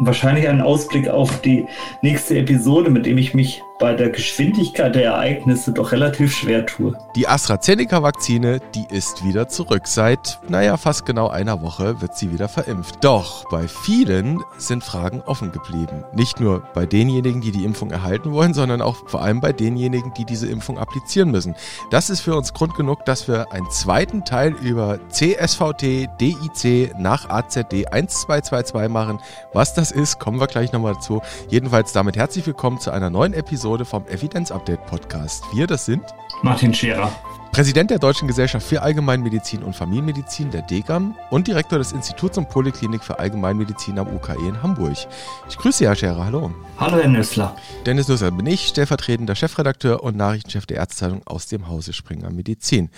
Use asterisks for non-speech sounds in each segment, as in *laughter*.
wahrscheinlich ein Ausblick auf die nächste Episode, mit dem ich mich bei der Geschwindigkeit der Ereignisse doch relativ schwer tue. Die AstraZeneca-Vakzine, die ist wieder zurück. Seit, naja, fast genau einer Woche wird sie wieder verimpft. Doch bei vielen sind Fragen offen geblieben. Nicht nur bei denjenigen, die die Impfung erhalten wollen, sondern auch vor allem bei denjenigen, die diese Impfung applizieren müssen. Das ist für uns Grund genug, dass wir einen zweiten Teil über CSVT, DIC nach AZD 1222 machen. Was das ist, kommen wir gleich nochmal dazu. Jedenfalls damit herzlich willkommen zu einer neuen Episode Episode vom Evidenz Update Podcast. Wir, das sind Martin Scherer. Präsident der Deutschen Gesellschaft für Allgemeinmedizin und Familienmedizin, der DGAM, und Direktor des Instituts und Poliklinik für Allgemeinmedizin am UKE in Hamburg. Ich grüße Sie, Herr Scherer. Hallo. Hallo, Herr Nüssler. Dennis Nüssler bin ich, stellvertretender Chefredakteur und Nachrichtenchef der Ärztezeitung aus dem Hause Springer Medizin.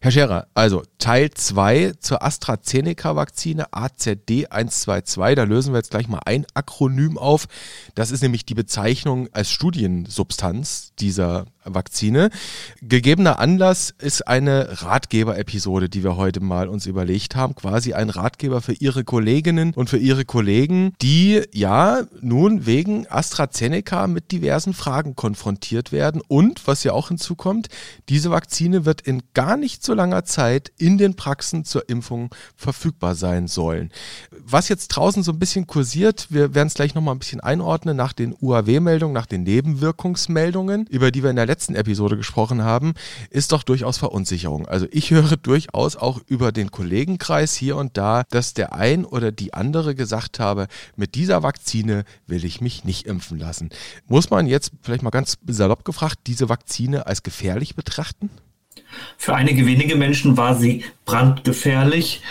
Herr Scherer, also Teil 2 zur AstraZeneca-Vakzine AZD122. Da lösen wir jetzt gleich mal ein Akronym auf. Das ist nämlich die Bezeichnung als Studiensubstanz dieser Vakzine. Gegebener Anlass ist eine Ratgeber-Episode, die wir heute mal uns überlegt haben. Quasi ein Ratgeber für Ihre Kolleginnen und für Ihre Kollegen, die ja nun wegen AstraZeneca mit diversen Fragen konfrontiert werden. Und was ja auch hinzukommt, diese Vakzine wird in gar nicht so langer Zeit in den Praxen zur Impfung verfügbar sein sollen. Was jetzt draußen so ein bisschen kursiert, wir werden es gleich nochmal ein bisschen einordnen nach den UAW-Meldungen, nach den Nebenwirkungsmeldungen, über die wir in der letzten Episode gesprochen haben, ist doch durchaus Verunsicherung. Also ich höre durchaus auch über den Kollegenkreis hier und da, dass der ein oder die andere gesagt habe, mit dieser Vakzine will ich mich nicht impfen lassen. Muss man jetzt vielleicht mal ganz salopp gefragt diese Vakzine als gefährlich betrachten? Für einige wenige Menschen war sie brandgefährlich.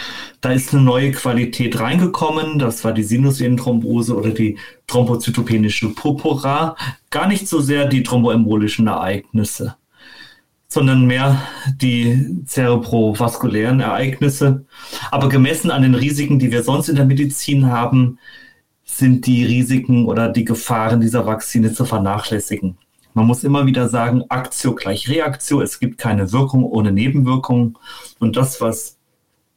Da ist eine neue Qualität reingekommen. Das war die Sinusvenenthrombose oder die thrombozytopenische Purpura. Gar nicht so sehr die thromboembolischen Ereignisse, sondern mehr die zerebrovaskulären Ereignisse. Aber gemessen an den Risiken, die wir sonst in der Medizin haben, sind die Risiken oder die Gefahren dieser Vakzine zu vernachlässigen. Man muss immer wieder sagen, Aktio gleich Reaktio. Es gibt keine Wirkung ohne Nebenwirkung. Und das, was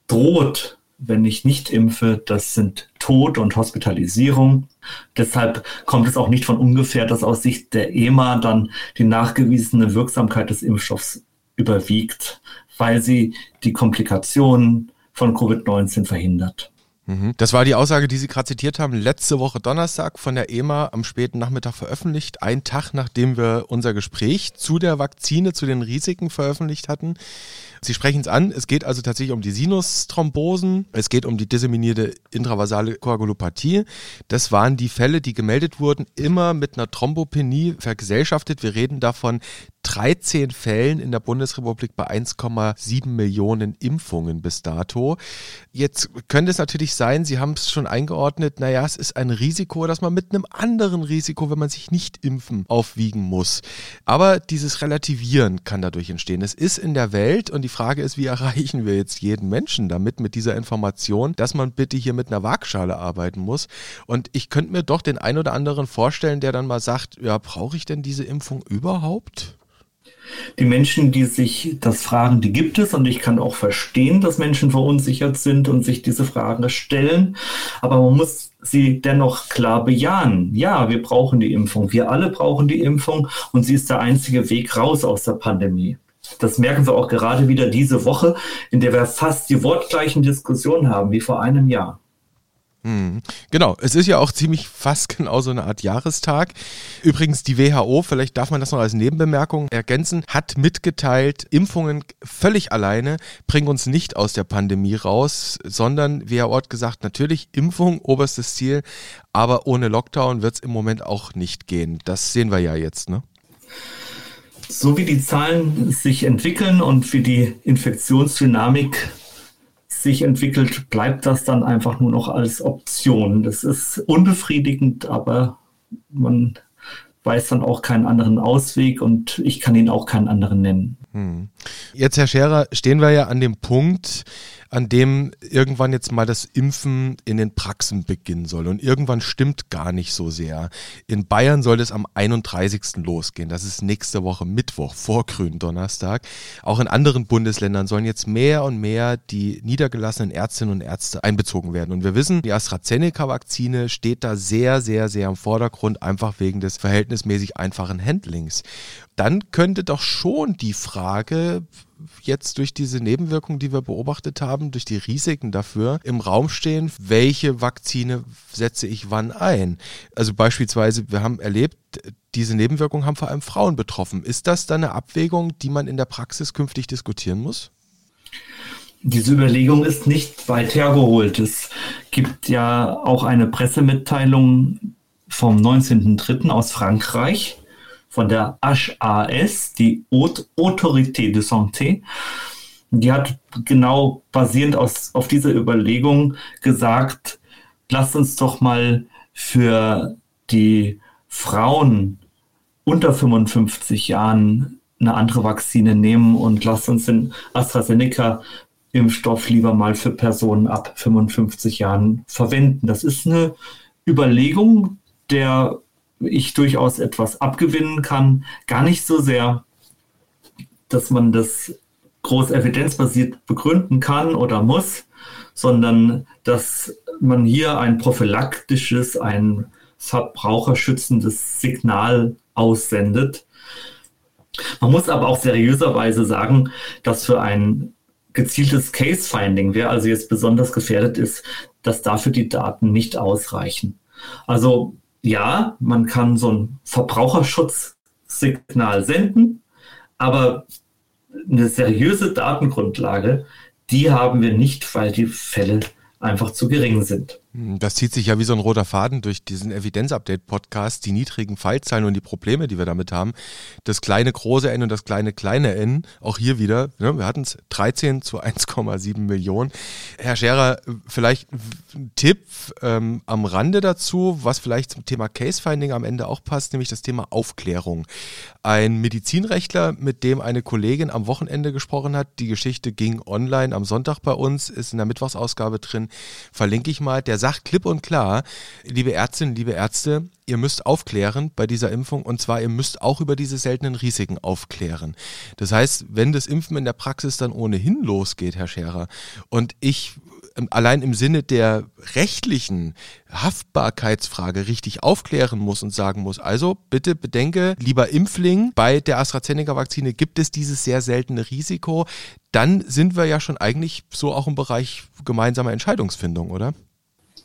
droht, wenn ich nicht impfe, das sind Tod und Hospitalisierung. Deshalb kommt es auch nicht von ungefähr, dass aus Sicht der EMA dann die nachgewiesene Wirksamkeit des Impfstoffs überwiegt, weil sie die Komplikationen von Covid-19 verhindert. Mhm. Das war die Aussage, die Sie gerade zitiert haben, letzte Woche Donnerstag von der EMA am späten Nachmittag veröffentlicht, ein Tag nachdem wir unser Gespräch zu der Vakzine, zu den Risiken veröffentlicht hatten. Sie sprechen es an, es geht also tatsächlich um die Sinusthrombosen, es geht um die disseminierte intravasale Koagulopathie. Das waren die Fälle, die gemeldet wurden, immer mit einer Thrombopenie vergesellschaftet. Wir reden davon 13 Fällen in der Bundesrepublik bei 1,7 Millionen Impfungen bis dato. Jetzt könnte es natürlich sein, Sie haben es schon eingeordnet, naja, es ist ein Risiko, dass man mit einem anderen Risiko, wenn man sich nicht impfen, aufwiegen muss. Aber dieses Relativieren kann dadurch entstehen. Es ist in der Welt und die Frage ist, wie erreichen wir jetzt jeden Menschen damit, mit dieser Information, dass man bitte hier mit einer Waagschale arbeiten muss. Und ich könnte mir doch den einen oder anderen vorstellen, der dann mal sagt, ja, brauche ich denn diese Impfung überhaupt? Die Menschen, die sich das fragen, die gibt es und ich kann auch verstehen, dass Menschen verunsichert sind und sich diese Fragen stellen. Aber man muss sie dennoch klar bejahen. Ja, wir brauchen die Impfung. Wir alle brauchen die Impfung und sie ist der einzige Weg raus aus der Pandemie. Das merken wir auch gerade wieder diese Woche, in der wir fast die wortgleichen Diskussionen haben wie vor einem Jahr. Hm. Genau, es ist ja auch ziemlich fast *laughs* genau so eine Art Jahrestag. Übrigens, die WHO, vielleicht darf man das noch als Nebenbemerkung ergänzen, hat mitgeteilt, Impfungen völlig alleine bringen uns nicht aus der Pandemie raus, sondern WHO hat gesagt, natürlich Impfung, oberstes Ziel, aber ohne Lockdown wird es im Moment auch nicht gehen. Das sehen wir ja jetzt, ne? So wie die Zahlen sich entwickeln und wie die Infektionsdynamik sich entwickelt, bleibt das dann einfach nur noch als Option. Das ist unbefriedigend, aber man weiß dann auch keinen anderen Ausweg und ich kann ihn auch keinen anderen nennen. Hm. Jetzt, Herr Scherer, stehen wir ja an dem Punkt, an dem irgendwann jetzt mal das Impfen in den Praxen beginnen soll. Und irgendwann stimmt gar nicht so sehr. In Bayern soll es am 31. losgehen. Das ist nächste Woche Mittwoch vor Gründonnerstag. Auch in anderen Bundesländern sollen jetzt mehr und mehr die niedergelassenen Ärztinnen und Ärzte einbezogen werden. Und wir wissen, die AstraZeneca-Vakzine steht da sehr, sehr, sehr im Vordergrund, einfach wegen des verhältnismäßig einfachen Handlings. Dann könnte doch schon die Frage jetzt durch diese Nebenwirkungen, die wir beobachtet haben, durch die Risiken dafür im Raum stehen, welche Vakzine setze ich wann ein. Also beispielsweise, wir haben erlebt, diese Nebenwirkungen haben vor allem Frauen betroffen. Ist das dann eine Abwägung, die man in der Praxis künftig diskutieren muss? Diese Überlegung ist nicht weit hergeholt. Es gibt ja auch eine Pressemitteilung vom 19.03. aus Frankreich, von der HAS, die Haute Autorité de Santé. Die hat genau basierend aus, auf dieser Überlegung gesagt, lasst uns doch mal für die Frauen unter 55 Jahren eine andere Vakzine nehmen und lasst uns den AstraZeneca-Impfstoff lieber mal für Personen ab 55 Jahren verwenden. Das ist eine Überlegung, der ich durchaus etwas abgewinnen kann. Gar nicht so sehr, dass man das groß evidenzbasiert begründen kann oder muss, sondern dass man hier ein prophylaktisches, ein verbraucherschützendes Signal aussendet. Man muss aber auch seriöserweise sagen, dass für ein gezieltes Case-Finding, wer also jetzt besonders gefährdet ist, dass dafür die Daten nicht ausreichen. Also ja, man kann so ein Verbraucherschutzsignal senden, aber eine seriöse Datengrundlage, die haben wir nicht, weil die Fälle einfach zu gering sind. Hm, das zieht sich ja wie so ein roter Faden durch diesen Evidenz-Update-Podcast, die niedrigen Fallzahlen und die Probleme, die wir damit haben. Das kleine große N und das kleine kleine N, auch hier wieder, ne, wir hatten es 13 zu 1,7 Millionen. Herr Scherer, vielleicht ein Tipp ähm, am Rande dazu, was vielleicht zum Thema Case-Finding am Ende auch passt, nämlich das Thema Aufklärung. Ein Medizinrechtler, mit dem eine Kollegin am Wochenende gesprochen hat, die Geschichte ging online am Sonntag bei uns, ist in der Mittwochsausgabe drin, verlinke ich mal, der sagt klipp und klar, liebe Ärztinnen, liebe Ärzte, ihr müsst aufklären bei dieser Impfung und zwar ihr müsst auch über diese seltenen Risiken aufklären. Das heißt, wenn das Impfen in der Praxis dann ohnehin losgeht, Herr Scherer, und ich ähm, allein im Sinne der rechtlichen Haftbarkeitsfrage richtig aufklären muss und sagen muss, also bitte bedenke, lieber Impfling, bei der AstraZeneca-Vakzine gibt es dieses sehr seltene Risiko, dann sind wir ja schon eigentlich so auch im Bereich gemeinsamer Entscheidungsfindung, oder?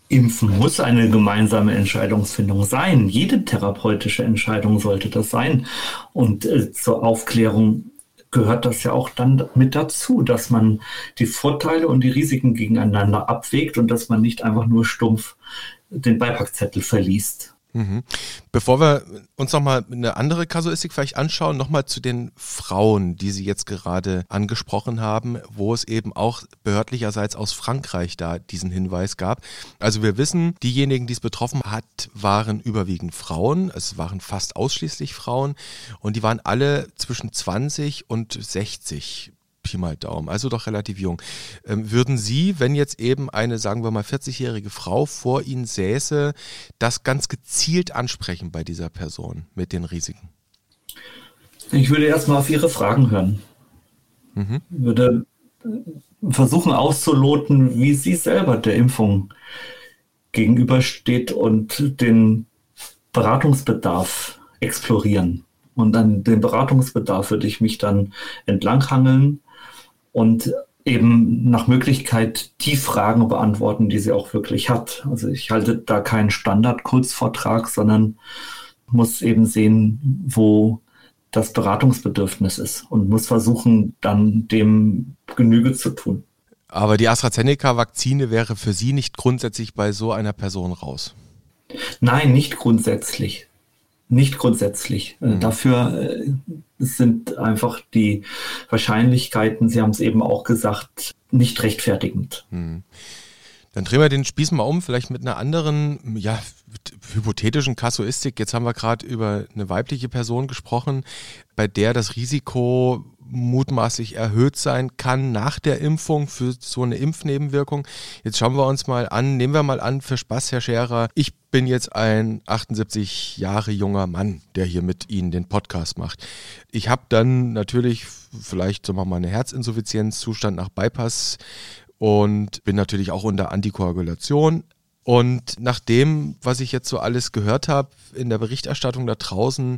Impfen muss eine gemeinsame Entscheidungsfindung sein. Jede therapeutische Entscheidung sollte das sein. Und äh, zur Aufklärung gehört das ja auch dann mit dazu, dass man die Vorteile und die Risiken gegeneinander abwägt und dass man nicht einfach nur stumpf den Beipackzettel verliest. Mhm. Bevor wir uns nochmal eine andere Kasuistik vielleicht anschauen, nochmal zu den Frauen, die Sie jetzt gerade angesprochen haben, wo es eben auch behördlicherseits aus Frankreich da diesen Hinweis gab. Also wir wissen, diejenigen, die es betroffen hat, waren überwiegend Frauen. Es waren fast ausschließlich Frauen und die waren alle zwischen 20 und 60 Pi mal Daumen, also doch relativ jung. Ähm, würden Sie, wenn jetzt eben eine, sagen wir mal, 40-jährige Frau vor Ihnen säße, das ganz gezielt ansprechen bei dieser Person mit den Risiken? Ich würde erstmal auf Ihre Fragen hören. Mhm. Würde äh, versuchen auszuloten, wie sie selber der Impfung gegenübersteht und den Beratungsbedarf explorieren. Und an den Beratungsbedarf würde ich mich dann entlanghangeln und eben nach Möglichkeit die Fragen beantworten, die sie auch wirklich hat. Also ich halte da keinen Standard-Kurzvortrag, sondern muss eben sehen, wo das Beratungsbedürfnis ist und muss versuchen, dann dem Genüge zu tun. Aber die AstraZeneca-Vakzine wäre für Sie nicht grundsätzlich bei so einer Person raus? Nein, nicht grundsätzlich. Nicht grundsätzlich. Äh, mhm. Dafür äh, sind einfach die Wahrscheinlichkeiten, Sie haben es eben auch gesagt, nicht rechtfertigend. Mhm. Dann drehen wir den Spieß mal um, vielleicht mit einer anderen, ja, hypothetischen Kasuistik. Jetzt haben wir gerade über eine weibliche Person gesprochen, bei der das Risiko mutmaßlich erhöht sein kann nach der Impfung für so eine Impfnebenwirkung. Jetzt schauen wir uns mal an, nehmen wir mal an für Spaß, Herr Scherer, ich bin jetzt ein 78 Jahre junger Mann, der hier mit Ihnen den Podcast macht. Ich habe dann natürlich vielleicht wir mal eine Herzinsuffizienzzustand nach Bypass und bin natürlich auch unter Antikoagulation. Und nach dem, was ich jetzt so alles gehört habe in der Berichterstattung da draußen,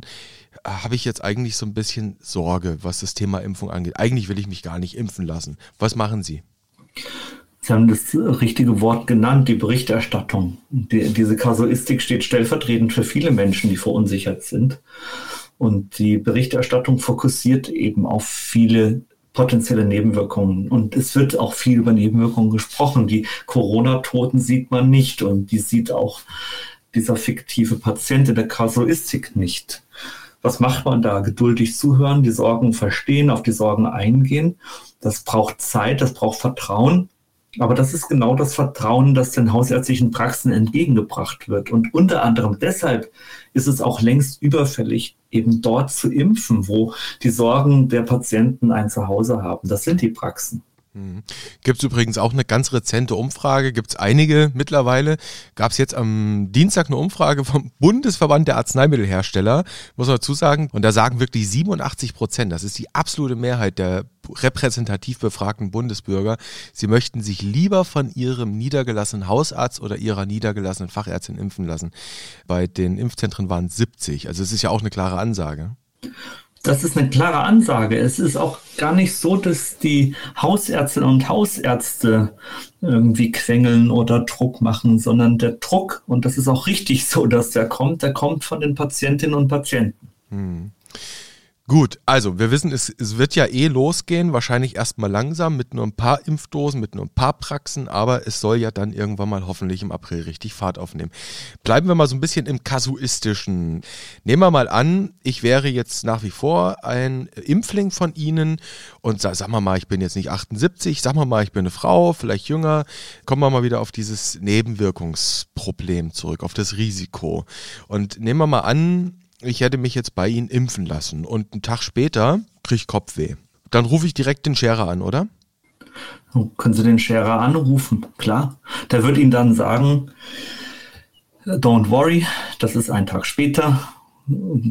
habe ich jetzt eigentlich so ein bisschen Sorge, was das Thema Impfung angeht. Eigentlich will ich mich gar nicht impfen lassen. Was machen Sie? Sie haben das richtige Wort genannt, die Berichterstattung. Die, diese Kasuistik steht stellvertretend für viele Menschen, die verunsichert sind. Und die Berichterstattung fokussiert eben auf viele potenzielle Nebenwirkungen. Und es wird auch viel über Nebenwirkungen gesprochen. Die Corona-Toten sieht man nicht und die sieht auch dieser fiktive Patient in der Kasuistik nicht. Was macht man da? Geduldig zuhören, die Sorgen verstehen, auf die Sorgen eingehen. Das braucht Zeit, das braucht Vertrauen. Aber das ist genau das Vertrauen, das den hausärztlichen Praxen entgegengebracht wird. Und unter anderem deshalb ist es auch längst überfällig, eben dort zu impfen, wo die Sorgen der Patienten ein Zuhause haben. Das sind die Praxen. Mhm. Gibt es übrigens auch eine ganz rezente Umfrage, gibt es einige mittlerweile. Gab es jetzt am Dienstag eine Umfrage vom Bundesverband der Arzneimittelhersteller, muss man dazu sagen. Und da sagen wirklich 87 Prozent, das ist die absolute Mehrheit der repräsentativ befragten Bundesbürger, sie möchten sich lieber von ihrem niedergelassenen Hausarzt oder ihrer niedergelassenen Fachärztin impfen lassen. Bei den Impfzentren waren 70. Also es ist ja auch eine klare Ansage. Das ist eine klare Ansage. Es ist auch gar nicht so, dass die Hausärztinnen und Hausärzte irgendwie quengeln oder Druck machen, sondern der Druck, und das ist auch richtig so, dass der kommt, der kommt von den Patientinnen und Patienten. Hm. Gut, also wir wissen, es, es wird ja eh losgehen, wahrscheinlich erstmal langsam mit nur ein paar Impfdosen, mit nur ein paar Praxen, aber es soll ja dann irgendwann mal hoffentlich im April richtig Fahrt aufnehmen. Bleiben wir mal so ein bisschen im Kasuistischen. Nehmen wir mal an, ich wäre jetzt nach wie vor ein Impfling von Ihnen und sag, sagen wir mal, ich bin jetzt nicht 78, sagen wir mal, ich bin eine Frau, vielleicht jünger. Kommen wir mal wieder auf dieses Nebenwirkungsproblem zurück, auf das Risiko. Und nehmen wir mal an, ich hätte mich jetzt bei Ihnen impfen lassen und einen Tag später kriege ich Kopfweh. Dann rufe ich direkt den Scherer an, oder? Oh, können Sie den Scherer anrufen, klar. Der wird Ihnen dann sagen, don't worry, das ist ein Tag später.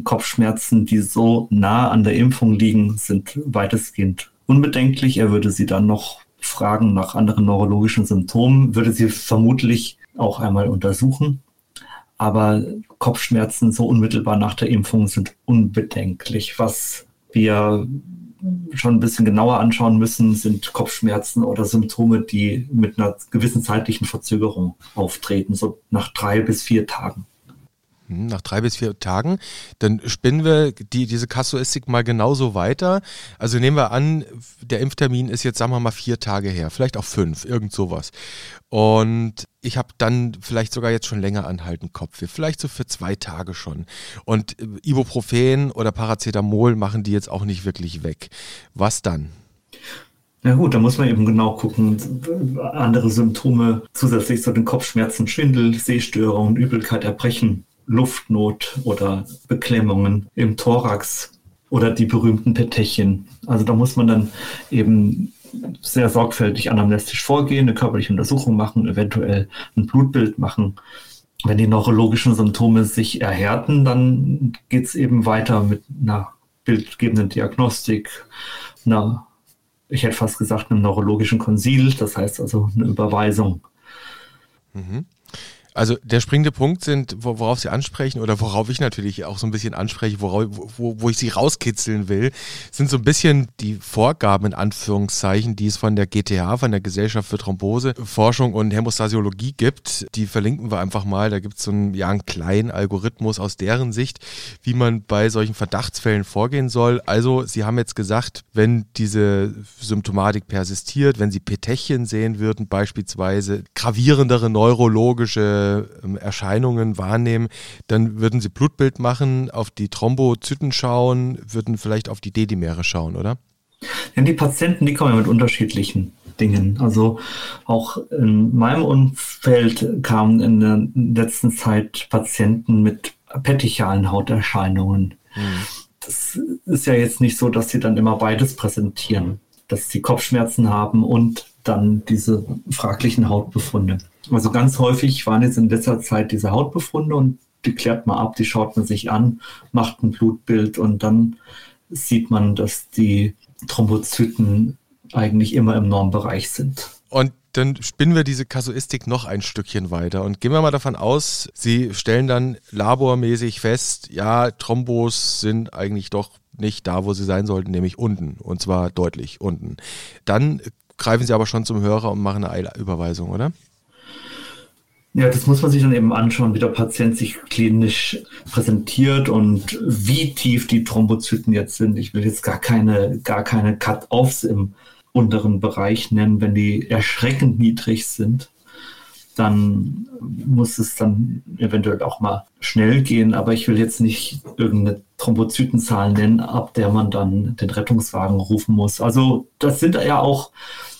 Kopfschmerzen, die so nah an der Impfung liegen, sind weitestgehend unbedenklich. Er würde Sie dann noch fragen nach anderen neurologischen Symptomen, würde Sie vermutlich auch einmal untersuchen. Aber Kopfschmerzen so unmittelbar nach der Impfung sind unbedenklich. Was wir schon ein bisschen genauer anschauen müssen, sind Kopfschmerzen oder Symptome, die mit einer gewissen zeitlichen Verzögerung auftreten, so nach drei bis vier Tagen. Hm, nach drei bis vier Tagen, dann spinnen wir die, diese Kasuistik mal genauso weiter. Also nehmen wir an, der Impftermin ist jetzt, sagen wir mal, vier Tage her, vielleicht auch fünf, irgend sowas. Und ich habe dann vielleicht sogar jetzt schon länger anhalten Kopfweh, vielleicht so für zwei Tage schon. Und äh, Ibuprofen oder Paracetamol machen die jetzt auch nicht wirklich weg. Was dann? Na gut, da muss man eben genau gucken. Andere Symptome zusätzlich zu den Kopfschmerzen, Schwindel, Sehstörungen, Übelkeit, Erbrechen Luftnot oder Beklemmungen im Thorax oder die berühmten Petechien. Also da muss man dann eben sehr sorgfältig anamnestisch vorgehen, eine körperliche Untersuchung machen, eventuell ein Blutbild machen. Wenn die neurologischen Symptome sich erhärten, dann geht es eben weiter mit einer bildgebenden Diagnostik, einer, ich hätte fast gesagt, einem neurologischen Konsil, das heißt also eine Überweisung. Mhm. Also der springende Punkt sind, worauf Sie ansprechen oder worauf ich natürlich auch so ein bisschen anspreche, worauf, wo, wo ich Sie rauskitzeln will, sind so ein bisschen die Vorgaben in Anführungszeichen, die es von der GTH, von der Gesellschaft für Thrombose, Forschung und Hämostasiologie gibt. Die verlinken wir einfach mal. Da gibt es so einen, ja, einen kleinen Algorithmus aus deren Sicht, wie man bei solchen Verdachtsfällen vorgehen soll. Also Sie haben jetzt gesagt, wenn diese Symptomatik persistiert, wenn Sie Petechien sehen würden, beispielsweise gravierendere neurologische ähm, Erscheinungen wahrnehmen, dann würden sie Blutbild machen, auf die Thrombozyten schauen, würden vielleicht auf die Dedimere schauen, oder? Ja, die Patienten, die kommen ja mit unterschiedlichen Dingen. Also auch in meinem Umfeld kamen in der letzten Zeit Patienten mit petechialen Hauterscheinungen. Mhm. das ist ja jetzt nicht so, dass sie dann immer beides präsentieren, dass sie Kopfschmerzen haben und dann diese fraglichen Hautbefunde. Also ganz häufig waren jetzt in letzter Zeit diese Hautbefunde und die klärt man ab, die schaut man sich an, macht ein Blutbild und dann sieht man, dass die Thrombozyten eigentlich immer im Normbereich sind. Und dann spinnen wir diese Kasuistik noch ein Stückchen weiter und gehen wir mal davon aus, Sie stellen dann labormäßig fest, ja, Thrombos sind eigentlich doch nicht da, wo sie sein sollten, nämlich unten und zwar deutlich unten. Dann greifen Sie aber schon zum Hörer und machen eine Eilüberweisung, oder? Ja, das muss man sich dann eben anschauen, wie der Patient sich klinisch präsentiert und wie tief die Thrombozyten jetzt sind. Ich will jetzt gar keine, gar keine Cut-Offs im unteren Bereich nennen. Wenn die erschreckend niedrig sind, dann muss es dann eventuell auch mal schnell gehen. Aber ich will jetzt nicht irgendeine Thrombozytenzahl nennen, ab der man dann den Rettungswagen rufen muss. Also das sind ja auch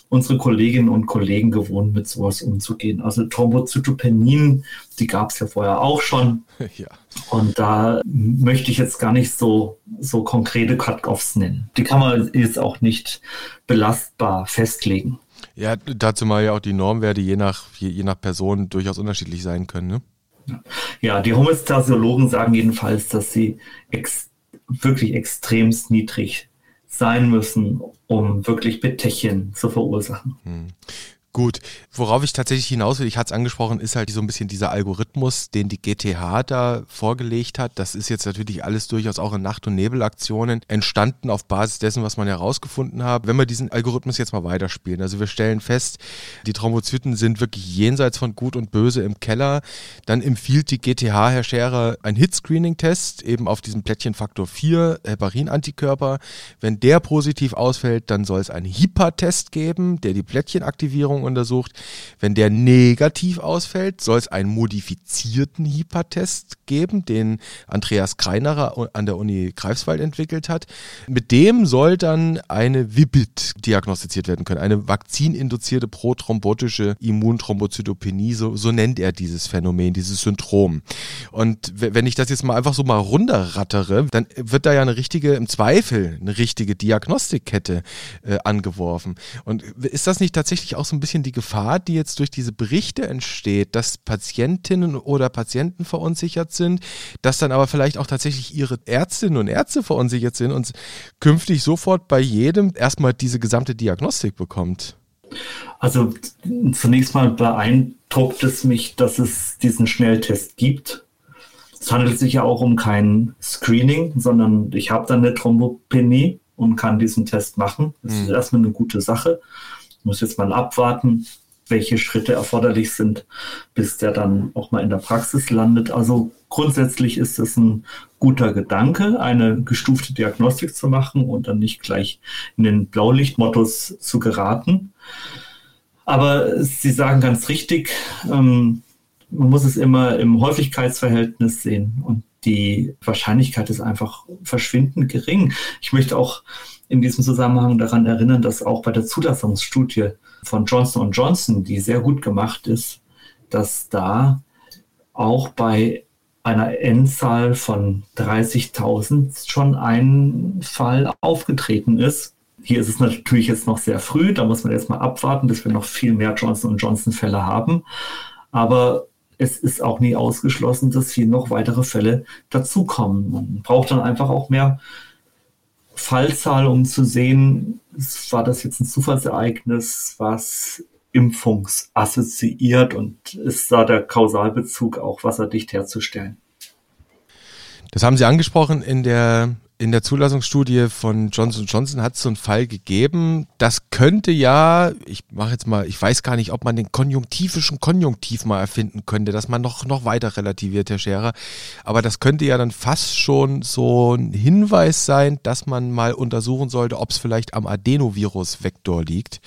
unsere Kolleginnen und Kollegen gewohnt, mit sowas umzugehen. Also Thrombozytopenien, die gab es ja vorher auch schon. *laughs* Ja. Und da möchte ich jetzt gar nicht so, so konkrete Cut-Offs nennen. Die kann man jetzt auch nicht belastbar festlegen. Ja, dazu mal ja auch die Normwerte je nach, je, je nach Person durchaus unterschiedlich sein können. Ne? Ja, die Homöostasiologen sagen jedenfalls, dass sie ex wirklich extremst niedrig sein müssen, um wirklich Betechien zu verursachen. Gut, worauf ich tatsächlich hinaus will, ich hatte es angesprochen, ist halt so ein bisschen dieser Algorithmus, den die GTH da vorgelegt hat. Das ist jetzt natürlich alles durchaus auch in Nacht- und Nebelaktionen entstanden auf Basis dessen, was man herausgefunden hat. Wenn wir diesen Algorithmus jetzt mal weiterspielen, also wir stellen fest, die Thrombozyten sind wirklich jenseits von Gut und Böse im Keller, dann empfiehlt die GTH, Herr Scherer, ein Hit-Screening-Test eben auf diesen Plättchenfaktor 4, Heparin-Antikörper. Wenn der positiv ausfällt, dann soll es einen HIPA-Test geben, der die Plättchenaktivierung untersucht. Wenn der negativ ausfällt, soll es einen modifizierten HIPAA-Test geben, den Andreas Kreinerer an der Uni Greifswald entwickelt hat. Mit dem soll dann eine VIBIT diagnostiziert werden können, eine vakzininduzierte prothrombotische Immunthrombozytopenie, so, so nennt er dieses Phänomen, dieses Syndrom. Und wenn ich das jetzt mal einfach so mal runterrattere, dann wird da ja eine richtige, im Zweifel eine richtige Diagnostikkette äh, angeworfen. Und ist das nicht tatsächlich auch so ein bisschen bisschen die Gefahr, die jetzt durch diese Berichte entsteht, dass Patientinnen oder Patienten verunsichert sind, dass dann aber vielleicht auch tatsächlich ihre Ärztinnen und Ärzte verunsichert sind und künftig sofort bei jedem erstmal diese gesamte Diagnostik bekommt? Also zunächst mal beeindruckt es mich, dass es diesen Schnelltest gibt. Es handelt sich ja auch um kein Screening, sondern ich habe dann eine Thrombopenie und kann diesen Test machen. Das ist mhm. erstmal eine gute Sache muss jetzt mal abwarten, welche Schritte erforderlich sind, bis der dann auch mal in der Praxis landet. Also grundsätzlich ist es ein guter Gedanke, eine gestufte Diagnostik zu machen und dann nicht gleich in den Blaulichtmodus zu geraten. Aber Sie sagen ganz richtig, ähm, man muss es immer im Häufigkeitsverhältnis sehen und die Wahrscheinlichkeit ist einfach verschwindend gering. Ich möchte auch in diesem Zusammenhang daran erinnern, dass auch bei der Zulassungsstudie von Johnson Johnson, die sehr gut gemacht ist, dass da auch bei einer Endzahl von 30.000 schon ein Fall aufgetreten ist. Hier ist es natürlich jetzt noch sehr früh, da muss man jetzt mal abwarten, bis wir noch viel mehr Johnson Johnson Fälle haben. Aber es ist auch nie ausgeschlossen, dass hier noch weitere Fälle dazukommen. Man braucht dann einfach auch mehr Fallzahl, um zu sehen, war das jetzt ein Zufallsereignis, was impfungsassoziiert und ist da der Kausalbezug auch wasserdicht herzustellen. Das haben Sie angesprochen in der in der Zulassungsstudie von Johnson Johnson hat es so einen Fall gegeben. Das könnte ja, ich mache jetzt mal, ich weiß gar nicht, ob man den konjunktivischen Konjunktiv mal erfinden könnte, dass man noch, noch weiter relativiert, Herr Scherer. Aber das könnte ja dann fast schon so ein Hinweis sein, dass man mal untersuchen sollte, ob es vielleicht am Adenovirus-Vektor liegt.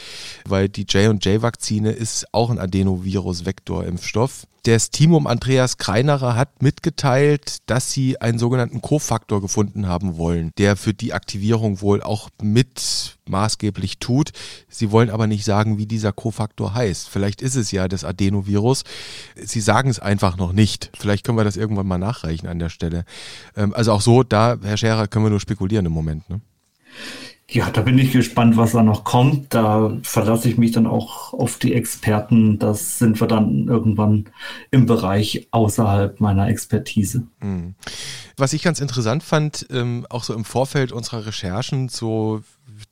Weil die J&J-Vakzine ist auch ein Adenovirus-Vektor-Impfstoff. Das Team um Andreas Kreinerer hat mitgeteilt, dass sie einen sogenannten Kofaktor gefunden haben wollen, der für die Aktivierung wohl auch mit maßgeblich tut. Sie wollen aber nicht sagen, wie dieser Kofaktor heißt. Vielleicht ist es ja das Adenovirus. Sie sagen es einfach noch nicht. Vielleicht können wir das irgendwann mal nachreichen an der Stelle. Ähm, also auch so, da, Herr Scherer, können wir nur spekulieren im Moment. Ne? Ja, da bin ich gespannt, was da noch kommt. Da verlasse ich mich dann auch auf die Experten. Das sind wir dann irgendwann im Bereich außerhalb meiner Expertise. Hm. Was ich ganz interessant fand, ähm, auch so im Vorfeld unserer Recherchen, so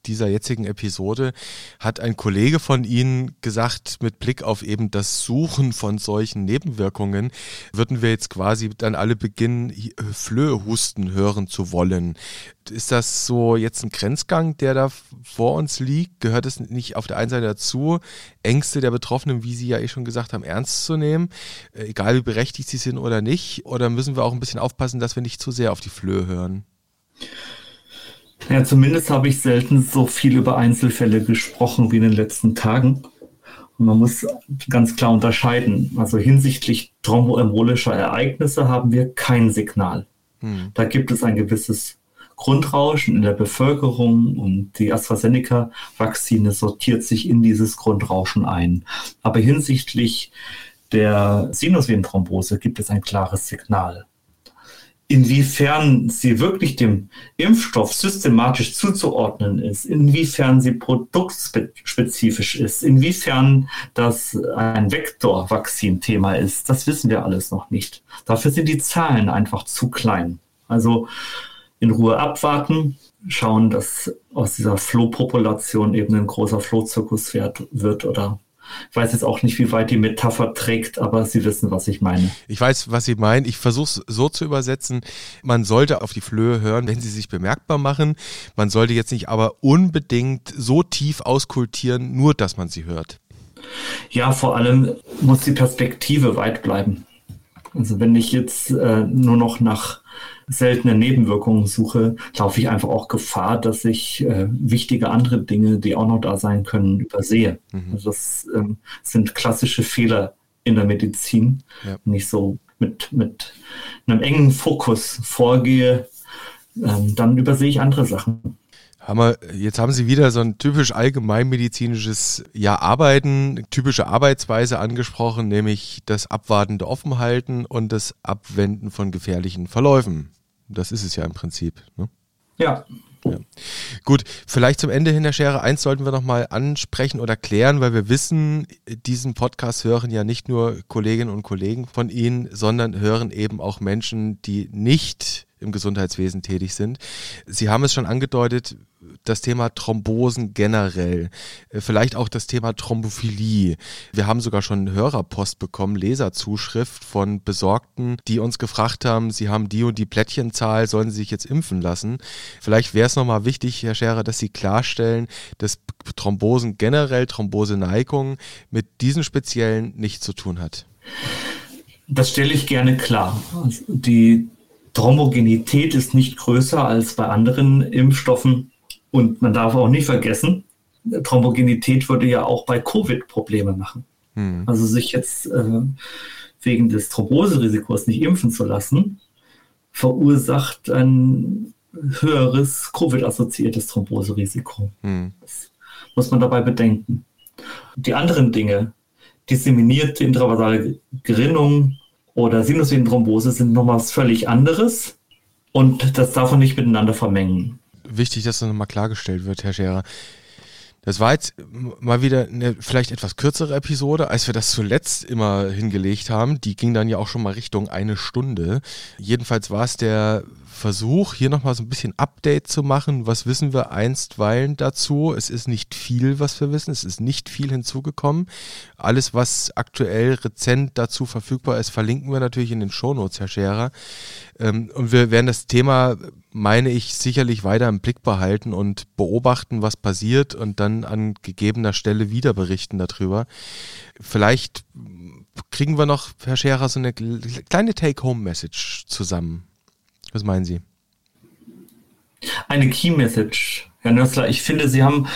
dieser jetzigen Episode hat ein Kollege von Ihnen gesagt, mit Blick auf eben das Suchen von solchen Nebenwirkungen, würden wir jetzt quasi dann alle beginnen, Flöhehusten hören zu wollen. Ist das so jetzt ein Grenzgang, der da vor uns liegt? Gehört es nicht auf der einen Seite dazu, Ängste der Betroffenen, wie Sie ja eh schon gesagt haben, ernst zu nehmen, äh, egal wie berechtigt sie sind oder nicht? Oder müssen wir auch ein bisschen aufpassen, dass wir nicht zu sehr auf die Flöhe hören? Ja, zumindest habe ich selten so viel über Einzelfälle gesprochen wie in den letzten Tagen. Und man muss ganz klar unterscheiden. Also hinsichtlich thromboembolischer Ereignisse haben wir kein Signal. Hm. Da gibt es ein gewisses Grundrauschen in der Bevölkerung und die AstraZeneca-Vakzine sortiert sich in dieses Grundrauschen ein. Aber hinsichtlich der Sinusvenenthrombose gibt es ein klares Signal inwiefern sie wirklich dem Impfstoff systematisch zuzuordnen ist, inwiefern sie produktspezifisch ist, inwiefern das ein Vektorvakzin-Thema ist, das wissen wir alles noch nicht. Dafür sind die Zahlen einfach zu klein. Also in Ruhe abwarten, schauen, dass aus dieser Flohpopulation eben ein großer Flohzirkus wird oder ich weiß jetzt auch nicht, wie weit die Metapher trägt, aber Sie wissen, was ich meine. Ich weiß, was Sie meinen. Ich versuche es so zu übersetzen. Man sollte auf die Flöhe hören, wenn sie sich bemerkbar machen. Man sollte jetzt nicht aber unbedingt so tief auskultieren, nur dass man sie hört. Ja, vor allem muss die Perspektive weit bleiben. Also wenn ich jetzt äh, nur noch nach seltene Nebenwirkungen suche, laufe ich einfach auch Gefahr, dass ich äh, wichtige andere Dinge, die auch noch da sein können, übersehe. Mhm. Also das ähm, sind klassische Fehler in der Medizin. Ja. Wenn ich so mit, mit einem engen Fokus vorgehe, ähm, dann übersehe ich andere Sachen. Hammer, jetzt haben Sie wieder so ein typisch allgemeinmedizinisches ja, Arbeiten, typische Arbeitsweise angesprochen, nämlich das abwartende Offenhalten und das Abwenden von gefährlichen Verläufen. Das ist es ja im Prinzip. Ne? Ja. ja. Gut, vielleicht zum Ende hin, Herr Schere, eins sollten wir nochmal ansprechen oder klären, weil wir wissen, diesen Podcast hören ja nicht nur Kolleginnen und Kollegen von Ihnen, sondern hören eben auch Menschen, die nicht im Gesundheitswesen tätig sind. Sie haben es schon angedeutet, das Thema Thrombosen generell, äh, vielleicht auch das Thema Thrombophilie. Wir haben sogar schon Hörerpost bekommen, Leserzuschrift von Besorgten, die uns gefragt haben, sie haben die und die Plättchenzahl, sollen sie sich jetzt impfen lassen? Vielleicht wäre es nochmal wichtig, Herr Scherer, dass Sie klarstellen, dass Thrombosen generell, Thromboseneigung mit diesen speziellen nichts zu tun hat. Das stelle ich gerne klar. Die Thrombogenität ist nicht größer als bei anderen Impfstoffen und man darf auch nicht vergessen, Thrombogenität würde ja auch bei Covid Probleme machen. Hm. Also sich jetzt äh, wegen des Thromboserisikos nicht impfen zu lassen, verursacht ein höheres Covid-assoziiertes Thromboserisiko. Hm. Das muss man dabei bedenken. Die anderen Dinge, disseminierte intravasale Gerinnung oder Sinusvenenthrombose sind nochmal was völlig anderes und das darf man nicht miteinander vermengen wichtig, dass das nochmal klargestellt wird, Herr Scherer. Das war jetzt mal wieder eine vielleicht etwas kürzere Episode, als wir das zuletzt immer hingelegt haben. Die ging dann ja auch schon mal Richtung eine Stunde. Jedenfalls war es der Versuch, hier nochmal so ein bisschen Update zu machen. Was wissen wir einstweilen dazu? Es ist nicht viel, was wir wissen. Es ist nicht viel hinzugekommen. Alles, was aktuell rezent dazu verfügbar ist, verlinken wir natürlich in den Shownotes, Herr Scherer. Ähm, und wir werden das Thema, meine ich, sicherlich weiter im Blick behalten und beobachten, was passiert und dann an gegebener Stelle wieder berichten darüber. Vielleicht kriegen wir noch, Herr Scherer, so eine kleine Take-Home-Message zusammen. Was meinen Sie? Eine Key-Message, Herr Nössler. Ich finde, Sie haben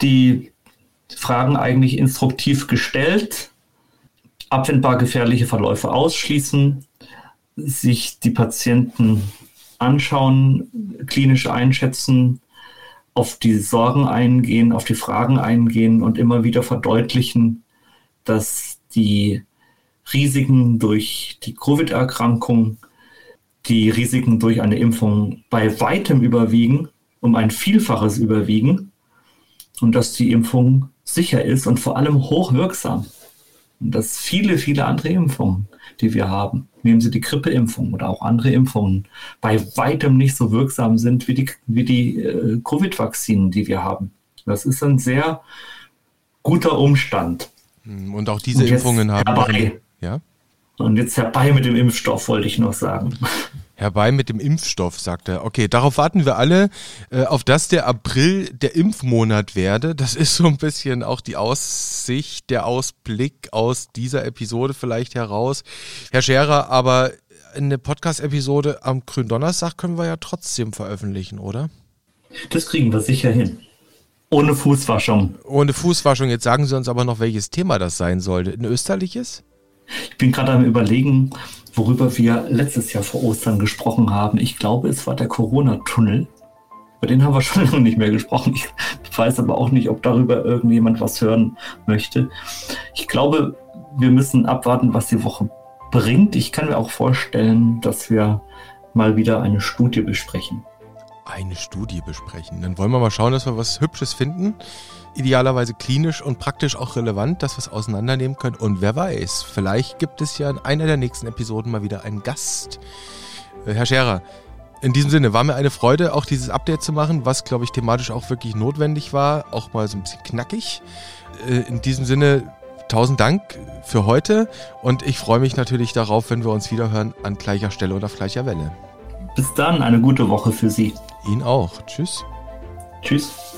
die Fragen eigentlich instruktiv gestellt. abwendbar gefährliche Verläufe ausschließen, sich die Patienten anschauen, klinisch einschätzen, auf die Sorgen eingehen, auf die Fragen eingehen und immer wieder verdeutlichen, dass die Risiken durch die Covid-Erkrankung, die Risiken durch eine Impfung bei weitem überwiegen, um ein Vielfaches überwiegen und dass die Impfung sicher ist und vor allem hochwirksam. Und dass viele, viele andere Impfungen, die wir haben, nehmen Sie die Grippeimpfung oder auch andere Impfungen, bei weitem nicht so wirksam sind wie die, wie die äh, Covid-Vakzinen, die wir haben. Das ist ein sehr guter Umstand. Hm, und auch diese und Impfungen haben. Herbei, ja? Und jetzt herbei mit dem Impfstoff, wollte ich noch sagen. Herbei mit dem Impfstoff, sagt er. Okay, darauf warten wir alle, äh, auf dass der April der Impfmonat werde. Das ist so ein bisschen auch die Aussicht, der Ausblick aus dieser Episode vielleicht heraus. Herr Scherer, aber eine Podcast-Episode am Gründonnerstag können wir ja trotzdem veröffentlichen, oder? Das kriegen wir sicher hin. Ohne Fußwaschung. Ohne Fußwaschung. Jetzt sagen Sie uns aber noch, welches Thema das sein sollte. Ein österliches? Ich bin gerade am Überlegen, worüber wir letztes Jahr vor Ostern gesprochen haben. Ich glaube, es war der Corona-Tunnel. Über den haben wir schon *laughs* lange nicht mehr gesprochen. Ich weiß aber auch nicht, ob darüber irgendjemand was hören möchte. Ich glaube, wir müssen abwarten, was die Woche bringt. Ich kann mir auch vorstellen, dass wir mal wieder eine Studie besprechen. Eine Studie besprechen. Dann wollen wir mal schauen, dass wir was Hübsches finden idealerweise klinisch und praktisch auch relevant, dass wir es auseinandernehmen können. Und wer weiß, vielleicht gibt es ja in einer der nächsten Episoden mal wieder einen Gast. Äh, Herr Scherer, in diesem Sinne war mir eine Freude, auch dieses Update zu machen, was, glaube ich, thematisch auch wirklich notwendig war, auch mal so ein bisschen knackig. Äh, in diesem Sinne, tausend Dank für heute und ich freue mich natürlich darauf, wenn wir uns wiederhören an gleicher Stelle und auf gleicher Welle. Bis dann, eine gute Woche für Sie. Ihnen auch. Tschüss. Tschüss.